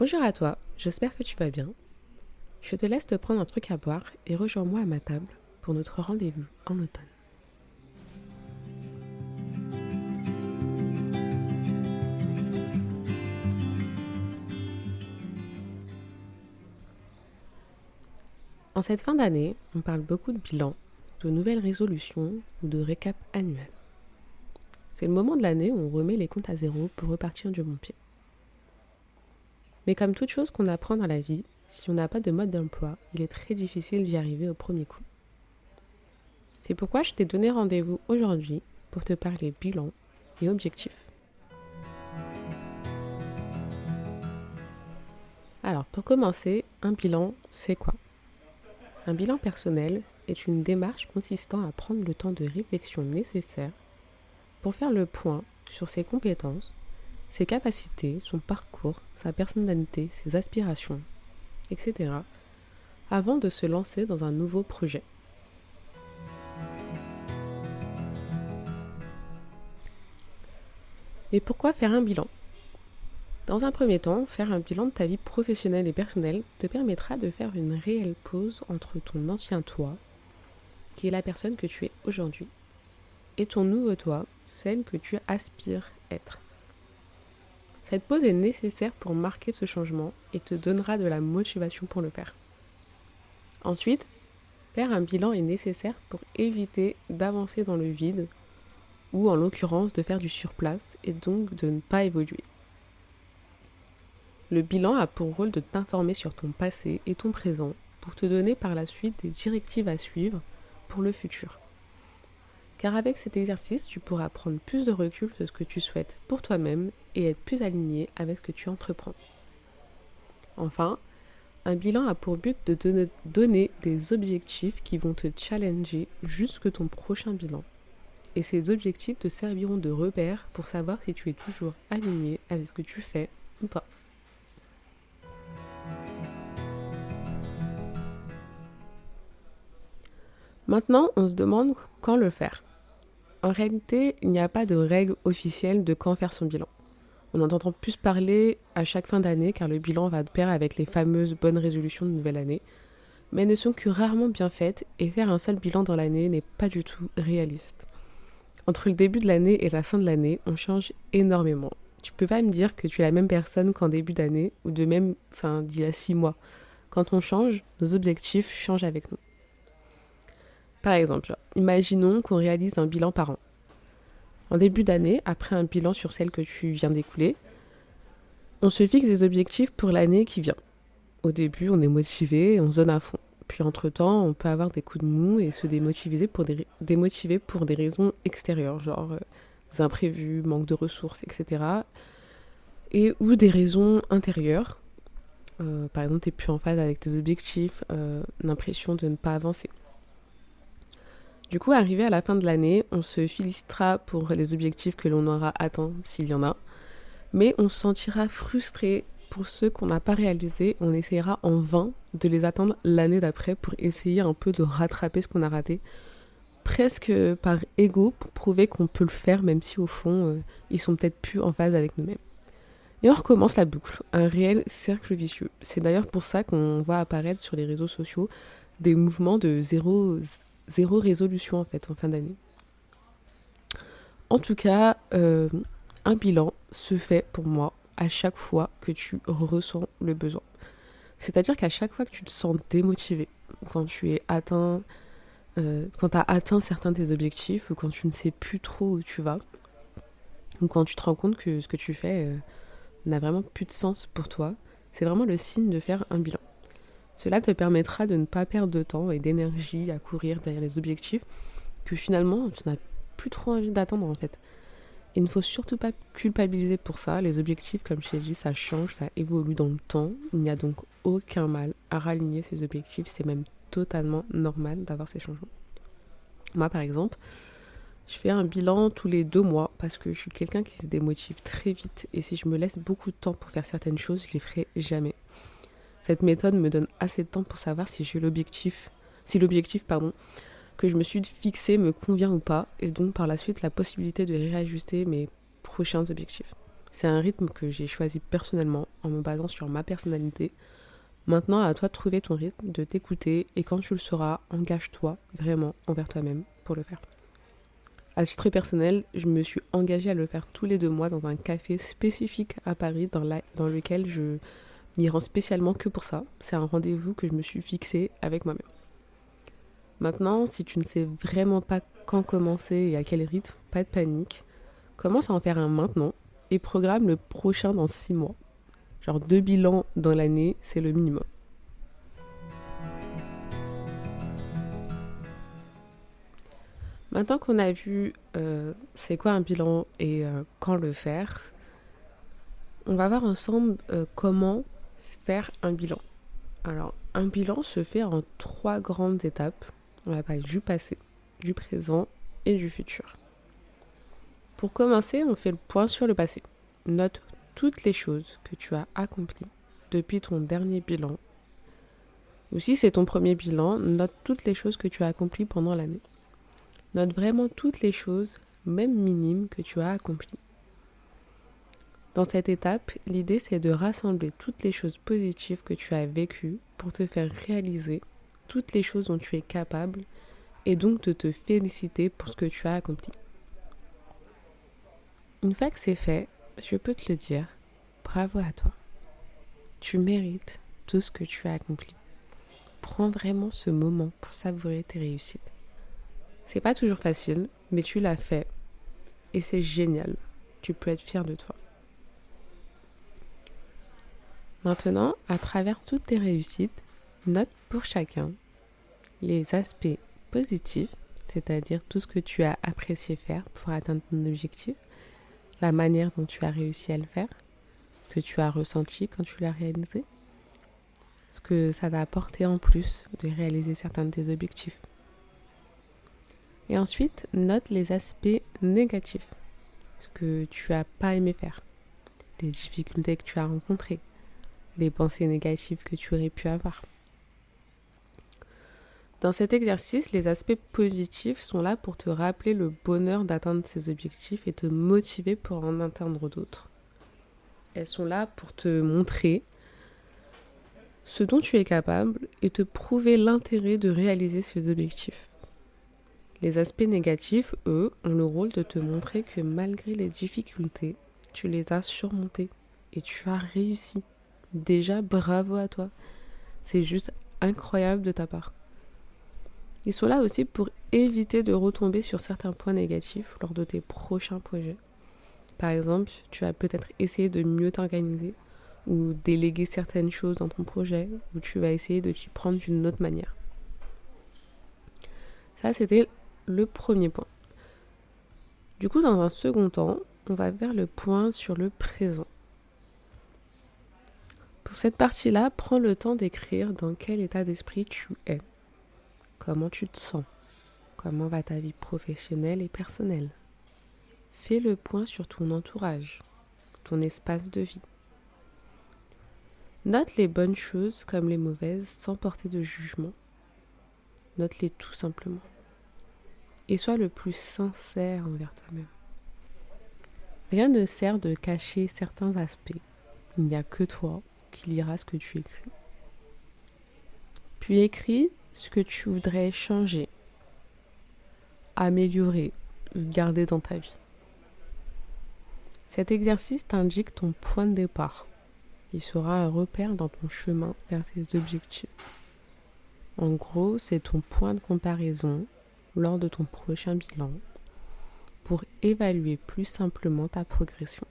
Bonjour à toi, j'espère que tu vas bien. Je te laisse te prendre un truc à boire et rejoins-moi à ma table pour notre rendez-vous en automne. En cette fin d'année, on parle beaucoup de bilan, de nouvelles résolutions ou de récap annuel. C'est le moment de l'année où on remet les comptes à zéro pour repartir du bon pied. Mais comme toute chose qu'on apprend dans la vie, si on n'a pas de mode d'emploi, il est très difficile d'y arriver au premier coup. C'est pourquoi je t'ai donné rendez-vous aujourd'hui pour te parler bilan et objectifs. Alors pour commencer, un bilan, c'est quoi? Un bilan personnel est une démarche consistant à prendre le temps de réflexion nécessaire pour faire le point sur ses compétences, ses capacités, son parcours, sa personnalité, ses aspirations, etc., avant de se lancer dans un nouveau projet. Et pourquoi faire un bilan? Dans un premier temps, faire un bilan de ta vie professionnelle et personnelle te permettra de faire une réelle pause entre ton ancien toi, qui est la personne que tu es aujourd'hui, et ton nouveau toi, celle que tu aspires être. Cette pause est nécessaire pour marquer ce changement et te donnera de la motivation pour le faire. Ensuite, faire un bilan est nécessaire pour éviter d'avancer dans le vide ou en l'occurrence de faire du surplace et donc de ne pas évoluer. Le bilan a pour rôle de t'informer sur ton passé et ton présent pour te donner par la suite des directives à suivre pour le futur. Car avec cet exercice, tu pourras prendre plus de recul sur ce que tu souhaites pour toi-même et être plus aligné avec ce que tu entreprends. Enfin, un bilan a pour but de te donner des objectifs qui vont te challenger jusque ton prochain bilan. Et ces objectifs te serviront de repère pour savoir si tu es toujours aligné avec ce que tu fais ou pas. Maintenant, on se demande quand le faire. En réalité, il n'y a pas de règle officielle de quand faire son bilan. On en entend plus parler à chaque fin d'année car le bilan va de pair avec les fameuses bonnes résolutions de nouvelle année, mais elles ne sont que rarement bien faites et faire un seul bilan dans l'année n'est pas du tout réaliste. Entre le début de l'année et la fin de l'année, on change énormément. Tu peux pas me dire que tu es la même personne qu'en début d'année ou de même fin d'il y a six mois. Quand on change, nos objectifs changent avec nous. Par exemple, imaginons qu'on réalise un bilan par an. En début d'année, après un bilan sur celle que tu viens d'écouler, on se fixe des objectifs pour l'année qui vient. Au début, on est motivé, on zone à fond. Puis entre-temps, on peut avoir des coups de mou et se démotiver pour des, raisons extérieures, genre euh, imprévus, manque de ressources, etc. Et ou des raisons intérieures. Euh, par exemple, tu n'es plus en phase avec tes objectifs, euh, l'impression de ne pas avancer. Du coup, arrivé à la fin de l'année, on se félicitera pour les objectifs que l'on aura atteints, s'il y en a, mais on se sentira frustré pour ceux qu'on n'a pas réalisés. On essaiera en vain de les atteindre l'année d'après pour essayer un peu de rattraper ce qu'on a raté, presque par ego pour prouver qu'on peut le faire, même si au fond, euh, ils sont peut-être plus en phase avec nous-mêmes. Et on recommence la boucle, un réel cercle vicieux. C'est d'ailleurs pour ça qu'on voit apparaître sur les réseaux sociaux des mouvements de zéro zéro résolution en fait en fin d'année. En tout cas, euh, un bilan se fait pour moi à chaque fois que tu ressens le besoin. C'est-à-dire qu'à chaque fois que tu te sens démotivé, quand tu es euh, as atteint certains de tes objectifs, ou quand tu ne sais plus trop où tu vas, ou quand tu te rends compte que ce que tu fais euh, n'a vraiment plus de sens pour toi, c'est vraiment le signe de faire un bilan. Cela te permettra de ne pas perdre de temps et d'énergie à courir derrière les objectifs que finalement tu n'as plus trop envie d'attendre en fait. Il ne faut surtout pas culpabiliser pour ça. Les objectifs, comme je t'ai dit, ça change, ça évolue dans le temps. Il n'y a donc aucun mal à raligner ces objectifs. C'est même totalement normal d'avoir ces changements. Moi, par exemple, je fais un bilan tous les deux mois parce que je suis quelqu'un qui se démotive très vite. Et si je me laisse beaucoup de temps pour faire certaines choses, je les ferai jamais. Cette méthode me donne assez de temps pour savoir si j'ai l'objectif, si l'objectif pardon, que je me suis fixé me convient ou pas, et donc par la suite la possibilité de réajuster mes prochains objectifs. C'est un rythme que j'ai choisi personnellement en me basant sur ma personnalité. Maintenant, à toi de trouver ton rythme, de t'écouter et quand tu le sauras, engage-toi vraiment envers toi-même pour le faire. À titre personnel, je me suis engagée à le faire tous les deux mois dans un café spécifique à Paris dans, dans lequel je m'y rends spécialement que pour ça. C'est un rendez-vous que je me suis fixé avec moi-même. Maintenant, si tu ne sais vraiment pas quand commencer et à quel rythme, pas de panique. Commence à en faire un maintenant et programme le prochain dans six mois. Genre deux bilans dans l'année, c'est le minimum. Maintenant qu'on a vu euh, c'est quoi un bilan et euh, quand le faire, on va voir ensemble euh, comment faire un bilan. Alors, un bilan se fait en trois grandes étapes. On va parler du passé, du présent et du futur. Pour commencer, on fait le point sur le passé. Note toutes les choses que tu as accomplies depuis ton dernier bilan. Ou si c'est ton premier bilan, note toutes les choses que tu as accomplies pendant l'année. Note vraiment toutes les choses, même minimes, que tu as accomplies. Dans cette étape, l'idée c'est de rassembler toutes les choses positives que tu as vécues pour te faire réaliser toutes les choses dont tu es capable et donc de te féliciter pour ce que tu as accompli. Une fois que c'est fait, je peux te le dire, bravo à toi. Tu mérites tout ce que tu as accompli. Prends vraiment ce moment pour savourer tes réussites. C'est pas toujours facile, mais tu l'as fait et c'est génial. Tu peux être fier de toi. Maintenant, à travers toutes tes réussites, note pour chacun les aspects positifs, c'est-à-dire tout ce que tu as apprécié faire pour atteindre ton objectif, la manière dont tu as réussi à le faire, que tu as ressenti quand tu l'as réalisé, ce que ça t'a apporté en plus de réaliser certains de tes objectifs. Et ensuite, note les aspects négatifs, ce que tu as pas aimé faire, les difficultés que tu as rencontrées, les pensées négatives que tu aurais pu avoir. Dans cet exercice, les aspects positifs sont là pour te rappeler le bonheur d'atteindre ces objectifs et te motiver pour en atteindre d'autres. Elles sont là pour te montrer ce dont tu es capable et te prouver l'intérêt de réaliser ces objectifs. Les aspects négatifs, eux, ont le rôle de te montrer que malgré les difficultés, tu les as surmontées et tu as réussi. Déjà, bravo à toi. C'est juste incroyable de ta part. Ils sont là aussi pour éviter de retomber sur certains points négatifs lors de tes prochains projets. Par exemple, tu vas peut-être essayer de mieux t'organiser ou déléguer certaines choses dans ton projet ou tu vas essayer de t'y prendre d'une autre manière. Ça, c'était le premier point. Du coup, dans un second temps, on va vers le point sur le présent. Pour cette partie-là, prends le temps d'écrire dans quel état d'esprit tu es. Comment tu te sens Comment va ta vie professionnelle et personnelle Fais le point sur ton entourage, ton espace de vie. Note les bonnes choses comme les mauvaises sans porter de jugement. Note-les tout simplement. Et sois le plus sincère envers toi-même. Rien ne sert de cacher certains aspects. Il n'y a que toi qui liras ce que tu écris. Puis écris ce que tu voudrais changer, améliorer garder dans ta vie. Cet exercice t'indique ton point de départ. Il sera un repère dans ton chemin vers tes objectifs. En gros, c'est ton point de comparaison lors de ton prochain bilan pour évaluer plus simplement ta progression.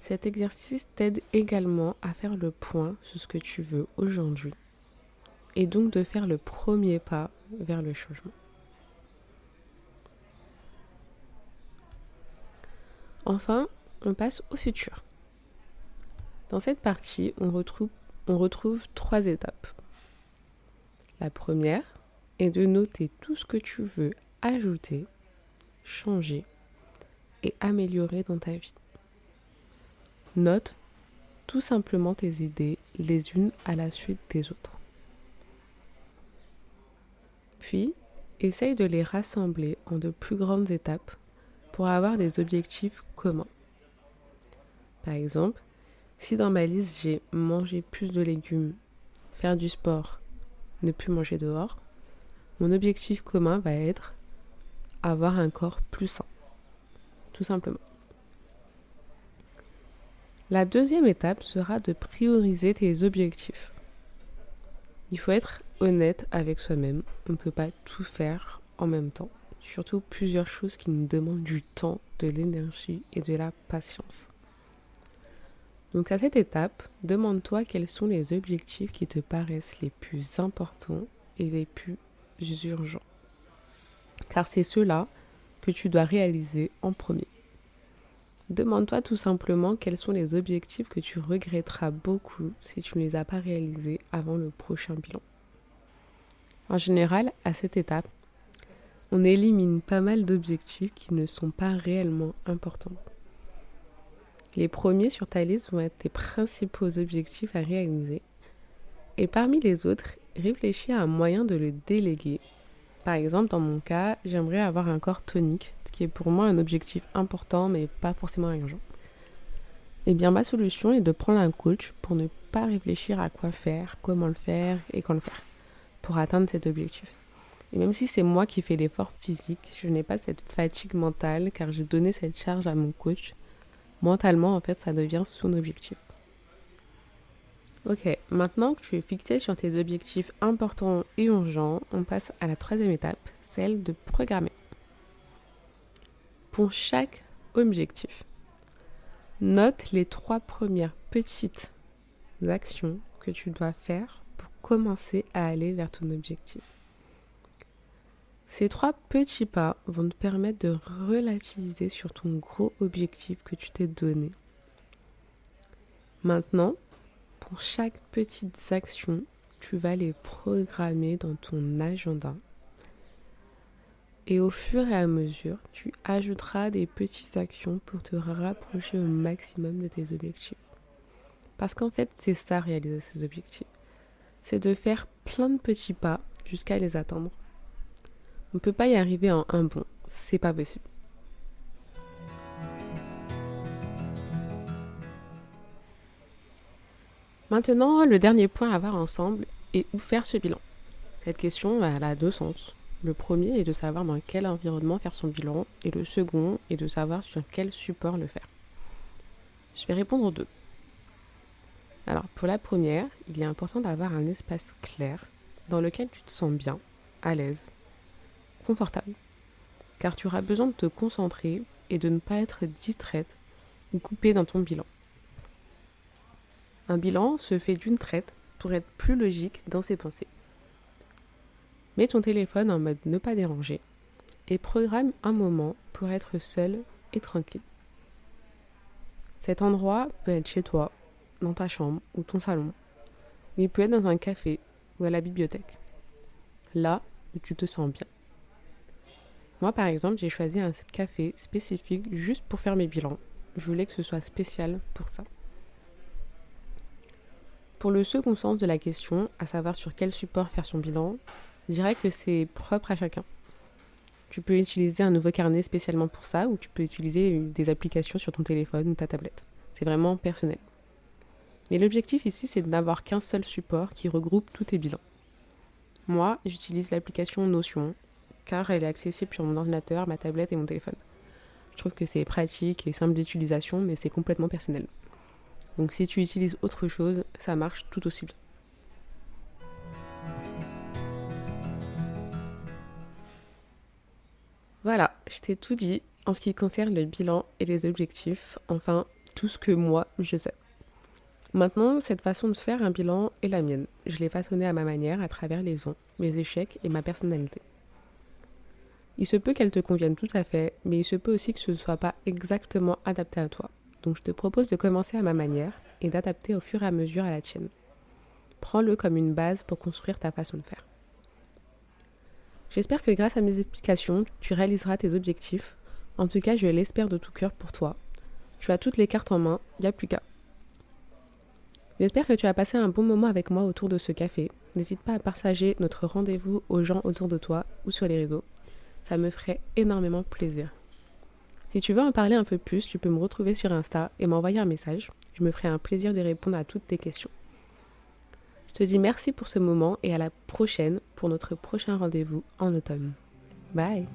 Cet exercice t'aide également à faire le point sur ce que tu veux aujourd'hui et donc de faire le premier pas vers le changement. Enfin, on passe au futur. Dans cette partie, on retrouve, trois étapes. La première est de noter tout ce que tu veux ajouter, changer et améliorer dans ta vie. Note tout simplement tes idées les unes à la suite des autres. Puis, essaye de les rassembler en de plus grandes étapes pour avoir des objectifs communs. Par exemple, si dans ma liste j'ai manger plus de légumes, faire du sport, ne plus manger dehors, mon objectif commun va être avoir un corps plus sain. Tout simplement. La deuxième étape sera de prioriser tes objectifs. Il faut être honnête avec soi-même. On ne peut pas tout faire en même temps. Surtout plusieurs choses qui nous demandent du temps, de l'énergie et de la patience. Donc à cette étape, demande-toi quels sont les objectifs qui te paraissent les plus importants et les plus urgents. Car c'est ceux-là que tu dois réaliser en premier. Demande-toi tout simplement quels sont les objectifs que tu regretteras beaucoup si tu ne les as pas réalisés avant le prochain bilan. En général, à cette étape, on élimine pas mal d'objectifs qui ne sont pas réellement importants. Les premiers sur ta liste vont être tes principaux objectifs à réaliser. Et parmi les autres, réfléchis à un moyen de le déléguer. Par exemple, dans mon cas, j'aimerais avoir un corps tonique, ce qui est pour moi un objectif important mais pas forcément urgent. Eh bien, ma solution est de prendre un coach pour ne pas réfléchir à quoi faire, comment le faire et quand le faire pour atteindre cet objectif. Et même si c'est moi qui fais l'effort physique, je n'ai pas cette fatigue mentale car j'ai donné cette charge à mon coach mentalement, en fait, ça devient son objectif. Ok, maintenant que tu es fixé sur tes objectifs importants et urgents, on passe à la troisième étape, celle de programmer. Pour chaque objectif, note les trois premières petites actions que tu dois faire pour commencer à aller vers ton objectif. Ces trois petits pas vont te permettre de relativiser sur ton gros objectif que tu t'es donné. Maintenant, pour chaque petite action, tu vas les programmer dans ton agenda. Et au fur et à mesure, tu ajouteras des petites actions pour te rapprocher au maximum de tes objectifs. Parce qu'en fait, c'est ça réaliser ces objectifs. C'est de faire plein de petits pas jusqu'à les atteindre. On ne peut pas y arriver en un bon. C'est pas possible. Maintenant, le dernier point à voir ensemble est où faire ce bilan. Cette question, elle a deux sens. Le premier est de savoir dans quel environnement faire son bilan et le second est de savoir sur quel support le faire. Je vais répondre aux deux. Alors, pour la première, il est important d'avoir un espace clair dans lequel tu te sens bien, à l'aise, confortable, car tu auras besoin de te concentrer et de ne pas être distraite ou coupée dans ton bilan. Un bilan se fait d'une traite pour être plus logique dans ses pensées. Mets ton téléphone en mode ne pas déranger et programme un moment pour être seul et tranquille. Cet endroit peut être chez toi, dans ta chambre ou ton salon. Il peut être dans un café ou à la bibliothèque. Là où tu te sens bien. Moi, par exemple, j'ai choisi un café spécifique juste pour faire mes bilans. Je voulais que ce soit spécial pour ça. Pour le second sens de la question, à savoir sur quel support faire son bilan, je dirais que c'est propre à chacun. Tu peux utiliser un nouveau carnet spécialement pour ça ou tu peux utiliser des applications sur ton téléphone ou ta tablette. C'est vraiment personnel. Mais l'objectif ici, c'est de n'avoir qu'un seul support qui regroupe tous tes bilans. Moi, j'utilise l'application Notion car elle est accessible sur mon ordinateur, ma tablette et mon téléphone. Je trouve que c'est pratique et simple d'utilisation, mais c'est complètement personnel. Donc si tu utilises autre chose, ça marche tout aussi bien. Voilà, je t'ai tout dit en ce qui concerne le bilan et les objectifs, enfin tout ce que moi je sais. Maintenant, cette façon de faire un bilan est la mienne. Je l'ai façonnée à ma manière à travers les ans, mes échecs et ma personnalité. Il se peut qu'elle te convienne tout à fait, mais il se peut aussi que ce ne soit pas exactement adapté à toi. Donc je te propose de commencer à ma manière et d'adapter au fur et à mesure à la tienne. Prends-le comme une base pour construire ta façon de faire. J'espère que grâce à mes explications, tu réaliseras tes objectifs. En tout cas, je l'espère de tout cœur pour toi. Tu as toutes les cartes en main, il n'y a plus qu'à. J'espère que tu as passé un bon moment avec moi autour de ce café. N'hésite pas à partager notre rendez-vous aux gens autour de toi ou sur les réseaux. Ça me ferait énormément plaisir. Si tu veux en parler un peu plus, tu peux me retrouver sur Insta et m'envoyer un message. Je me ferai un plaisir de répondre à toutes tes questions. Je te dis merci pour ce moment et à la prochaine pour notre prochain rendez-vous en automne. Bye